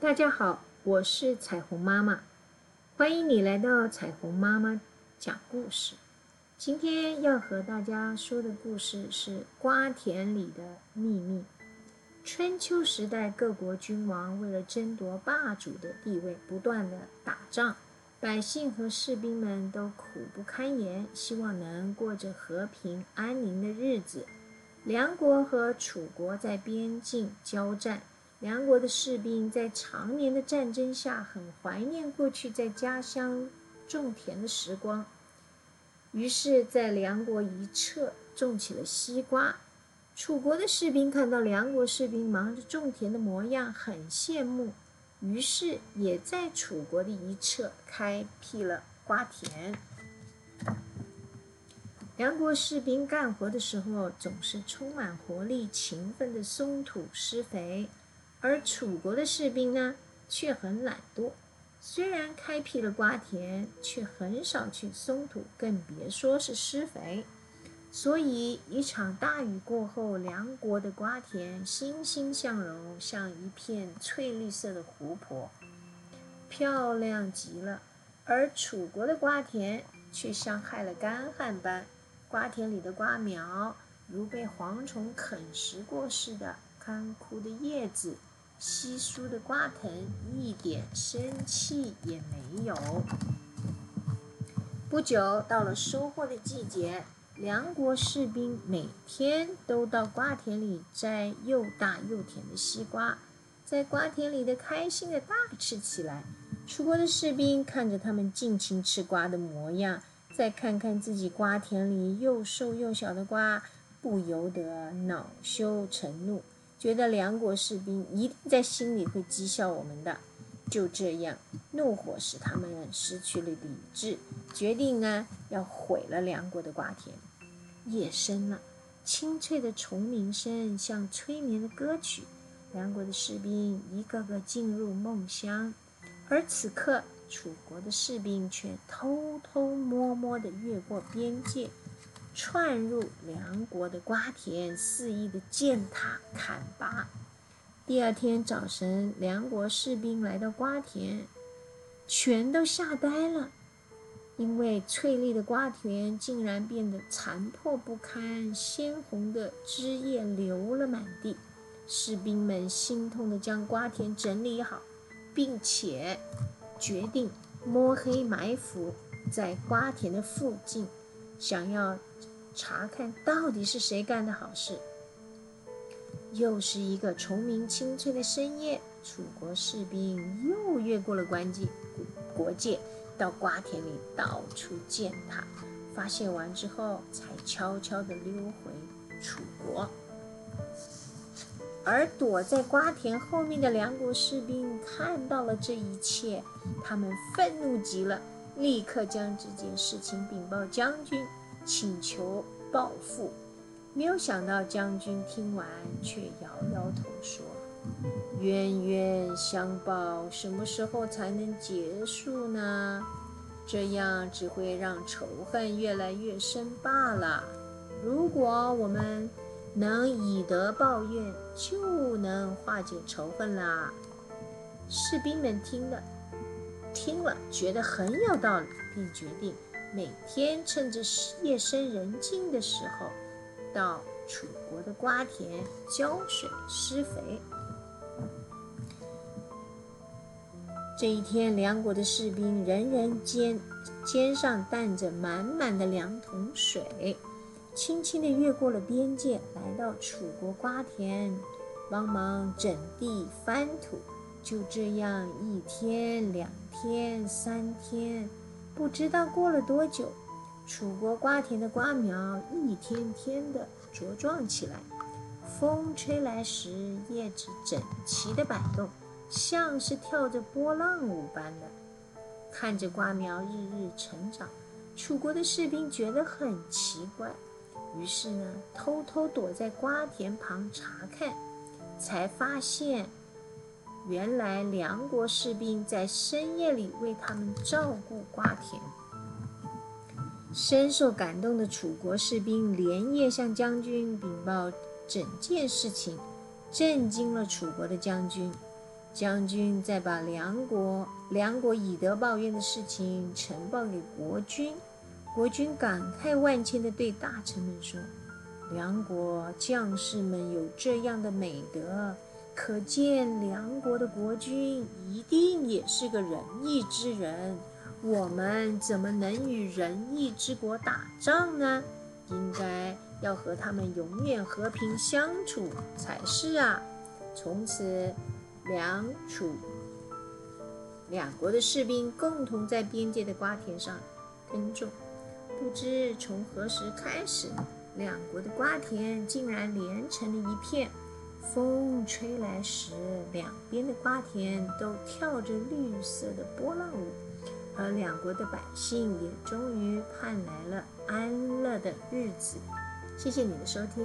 大家好，我是彩虹妈妈，欢迎你来到彩虹妈妈讲故事。今天要和大家说的故事是瓜田里的秘密。春秋时代，各国君王为了争夺霸主的地位，不断的打仗，百姓和士兵们都苦不堪言，希望能过着和平安宁的日子。梁国和楚国在边境交战。梁国的士兵在常年的战争下，很怀念过去在家乡种田的时光，于是，在梁国一侧种起了西瓜。楚国的士兵看到梁国士兵忙着种田的模样，很羡慕，于是也在楚国的一侧开辟了瓜田。梁国士兵干活的时候，总是充满活力、勤奋的松土施肥。而楚国的士兵呢，却很懒惰。虽然开辟了瓜田，却很少去松土，更别说是施肥。所以，一场大雨过后，梁国的瓜田欣欣向荣，像一片翠绿色的湖泊，漂亮极了。而楚国的瓜田却像害了干旱般，瓜田里的瓜苗如被蝗虫啃食过似的，干枯的叶子。稀疏的瓜藤一点生气也没有。不久，到了收获的季节，梁国士兵每天都到瓜田里摘又大又甜的西瓜，在瓜田里的开心的大吃起来。楚国的士兵看着他们尽情吃瓜的模样，再看看自己瓜田里又瘦又小的瓜，不由得恼羞成怒。觉得梁国士兵一定在心里会讥笑我们的，就这样，怒火使他们失去了理智，决定呢要毁了梁国的瓜田。夜深了，清脆的虫鸣声像催眠的歌曲，梁国的士兵一个个进入梦乡，而此刻，楚国的士兵却偷偷摸摸地越过边界。窜入梁国的瓜田，肆意的践踏砍伐。第二天早晨，梁国士兵来到瓜田，全都吓呆了，因为翠绿的瓜田竟然变得残破不堪，鲜红的汁液流了满地。士兵们心痛的将瓜田整理好，并且决定摸黑埋伏在瓜田的附近。想要查看到底是谁干的好事。又是一个虫鸣清脆的深夜，楚国士兵又越过了关界国界，到瓜田里到处践踏。发现完之后，才悄悄地溜回楚国。而躲在瓜田后面的梁国士兵看到了这一切，他们愤怒极了。立刻将这件事情禀报将军，请求报复。没有想到将军听完却摇摇头说：“冤冤相报，什么时候才能结束呢？这样只会让仇恨越来越深罢了。如果我们能以德报怨，就能化解仇恨啦。”士兵们听了。听了觉得很有道理，并决定每天趁着夜深人静的时候，到楚国的瓜田浇水施肥。这一天，梁国的士兵人人肩肩上担着满满的两桶水，轻轻地越过了边界，来到楚国瓜田，帮忙整地翻土。就这样，一天、两天、三天，不知道过了多久，楚国瓜田的瓜苗一天天的茁壮起来。风吹来时，叶子整齐的摆动，像是跳着波浪舞般的。看着瓜苗日日成长，楚国的士兵觉得很奇怪，于是呢，偷偷躲在瓜田旁查看，才发现。原来梁国士兵在深夜里为他们照顾瓜田。深受感动的楚国士兵连夜向将军禀报整件事情，震惊了楚国的将军。将军再把梁国梁国以德报怨的事情呈报给国君。国君感慨万千地对大臣们说：“梁国将士们有这样的美德，可见梁国的国君一定也是个仁义之人。我们怎么能与仁义之国打仗呢？应该要和他们永远和平相处才是啊！”从此，梁楚两国的士兵共同在边界的瓜田上耕种。不知从何时开始，两国的瓜田竟然连成了一片。风吹来时，两边的瓜田都跳着绿色的波浪舞，而两国的百姓也终于盼来了安乐的日子。谢谢你的收听。